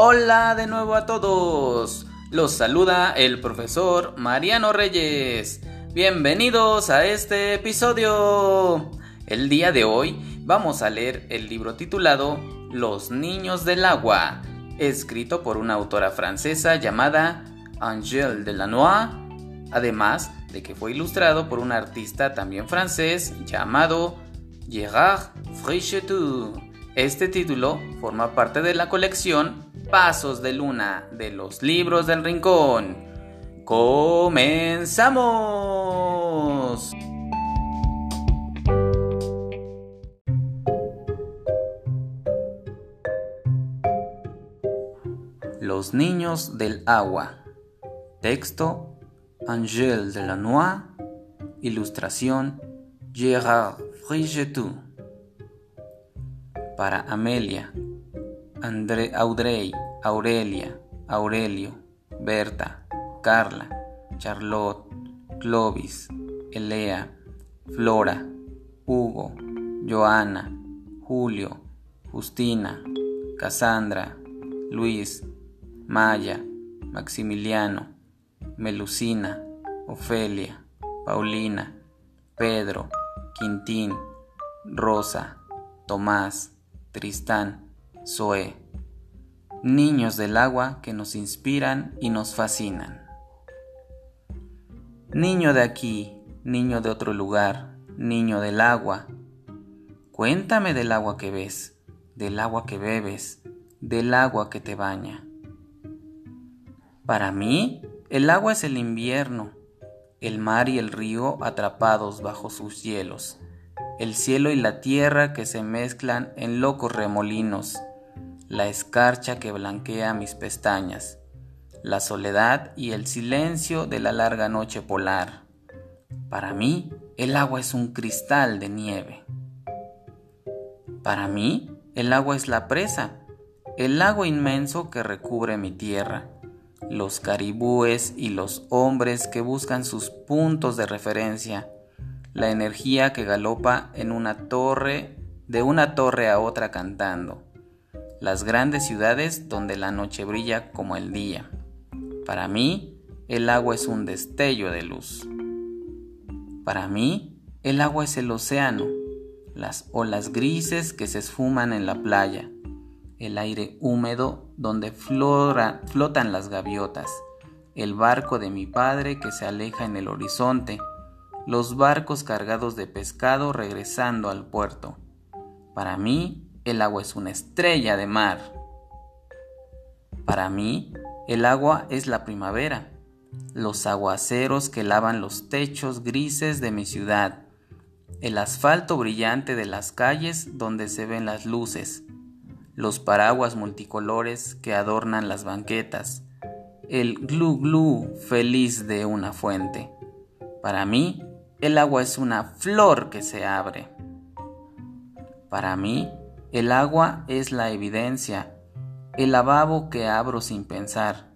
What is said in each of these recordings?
Hola de nuevo a todos. Los saluda el profesor Mariano Reyes. Bienvenidos a este episodio. El día de hoy vamos a leer el libro titulado Los Niños del Agua, escrito por una autora francesa llamada Angèle Delanois, además de que fue ilustrado por un artista también francés llamado Gérard Frichetou. Este título forma parte de la colección Pasos de Luna de los libros del Rincón. ¡Comenzamos! Los niños del agua. Texto Angèle Delanois. Ilustración Gérard Frigetou. Para Amelia, Audrey, Aurelia, Aurelio, Berta, Carla, Charlotte, Clovis, Elea, Flora, Hugo, Joana, Julio, Justina, Cassandra, Luis, Maya, Maximiliano, Melusina, Ofelia, Paulina, Pedro, Quintín, Rosa, Tomás, Tristán, Zoe, niños del agua que nos inspiran y nos fascinan. Niño de aquí, niño de otro lugar, niño del agua, cuéntame del agua que ves, del agua que bebes, del agua que te baña. Para mí, el agua es el invierno, el mar y el río atrapados bajo sus hielos, el cielo y la tierra que se mezclan en locos remolinos, la escarcha que blanquea mis pestañas, la soledad y el silencio de la larga noche polar. Para mí, el agua es un cristal de nieve. Para mí, el agua es la presa, el lago inmenso que recubre mi tierra, los caribúes y los hombres que buscan sus puntos de referencia, la energía que galopa en una torre, de una torre a otra cantando las grandes ciudades donde la noche brilla como el día. Para mí, el agua es un destello de luz. Para mí, el agua es el océano, las olas grises que se esfuman en la playa, el aire húmedo donde flotan las gaviotas, el barco de mi padre que se aleja en el horizonte, los barcos cargados de pescado regresando al puerto. Para mí, el agua es una estrella de mar. Para mí, el agua es la primavera, los aguaceros que lavan los techos grises de mi ciudad, el asfalto brillante de las calles donde se ven las luces, los paraguas multicolores que adornan las banquetas, el glu glu feliz de una fuente. Para mí, el agua es una flor que se abre. Para mí, el agua es la evidencia, el lavabo que abro sin pensar,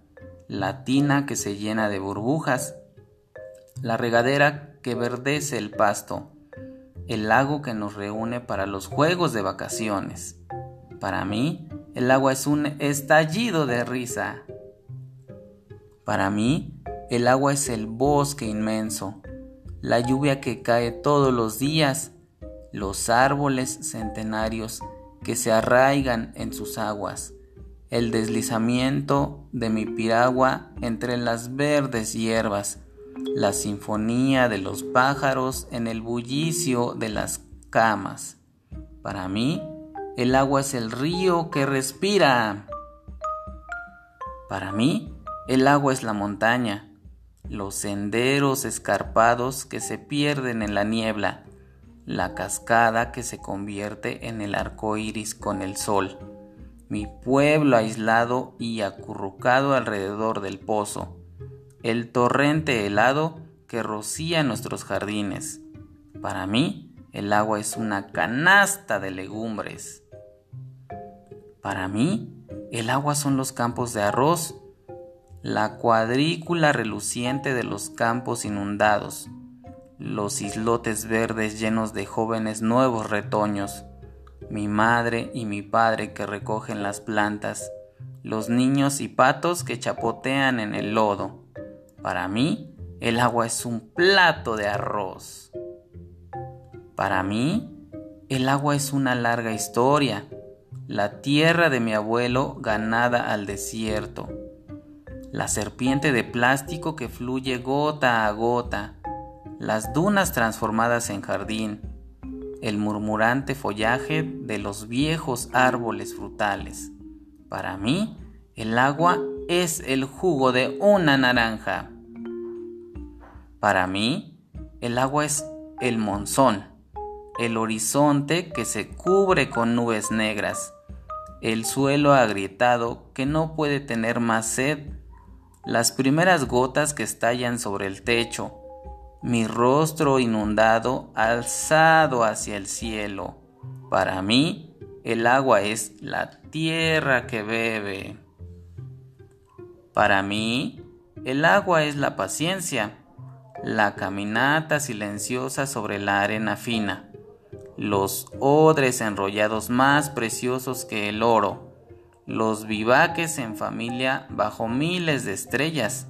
la tina que se llena de burbujas, la regadera que verdece el pasto, el lago que nos reúne para los juegos de vacaciones. Para mí, el agua es un estallido de risa. Para mí, el agua es el bosque inmenso, la lluvia que cae todos los días, los árboles centenarios que se arraigan en sus aguas, el deslizamiento de mi piragua entre las verdes hierbas, la sinfonía de los pájaros en el bullicio de las camas. Para mí, el agua es el río que respira. Para mí, el agua es la montaña, los senderos escarpados que se pierden en la niebla, la cascada que se convierte en el arco iris con el sol, mi pueblo aislado y acurrucado alrededor del pozo, el torrente helado que rocía nuestros jardines. Para mí, el agua es una canasta de legumbres. Para mí, el agua son los campos de arroz, la cuadrícula reluciente de los campos inundados, los islotes verdes llenos de jóvenes nuevos retoños, mi madre y mi padre que recogen las plantas, los niños y patos que chapotean en el lodo. Para mí, el agua es un plato de arroz. Para mí, el agua es una larga historia, la tierra de mi abuelo ganada al desierto, la serpiente de plástico que fluye gota a gota, las dunas transformadas en jardín, el murmurante follaje de los viejos árboles frutales. Para mí, el agua es el jugo de una naranja. Para mí, el agua es el monzón el horizonte que se cubre con nubes negras, el suelo agrietado que no puede tener más sed, las primeras gotas que estallan sobre el techo, mi rostro inundado alzado hacia el cielo. Para mí, el agua es la tierra que bebe. Para mí, el agua es la paciencia, la caminata silenciosa sobre la arena fina los odres enrollados más preciosos que el oro, los vivaques en familia bajo miles de estrellas,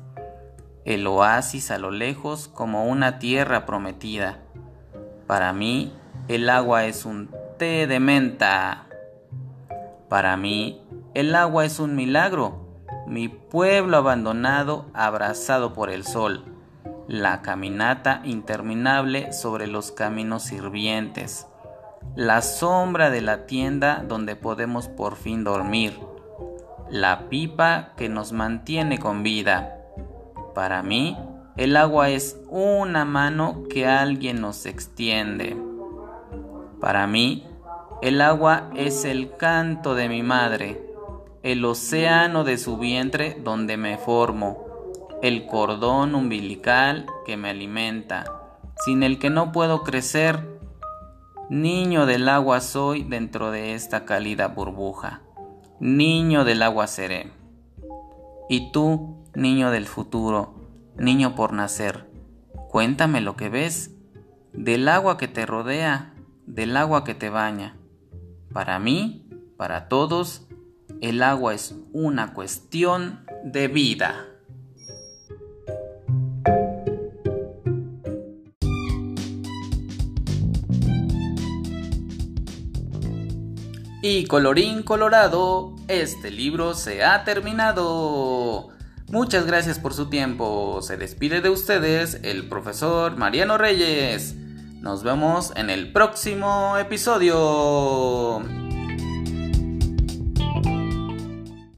el oasis a lo lejos como una tierra prometida. Para mí, el agua es un té de menta. Para mí, el agua es un milagro, mi pueblo abandonado abrazado por el sol, la caminata interminable sobre los caminos sirvientes la sombra de la tienda donde podemos por fin dormir, la pipa que nos mantiene con vida. Para mí, el agua es una mano que alguien nos extiende. Para mí, el agua es el canto de mi madre, el océano de su vientre donde me formo, el cordón umbilical que me alimenta, sin el que no puedo crecer Niño del agua soy dentro de esta cálida burbuja. Niño del agua seré. Y tú, niño del futuro, niño por nacer, cuéntame lo que ves del agua que te rodea, del agua que te baña. Para mí, para todos, el agua es una cuestión de vida. Y colorín colorado, este libro se ha terminado. Muchas gracias por su tiempo. Se despide de ustedes el profesor Mariano Reyes. Nos vemos en el próximo episodio.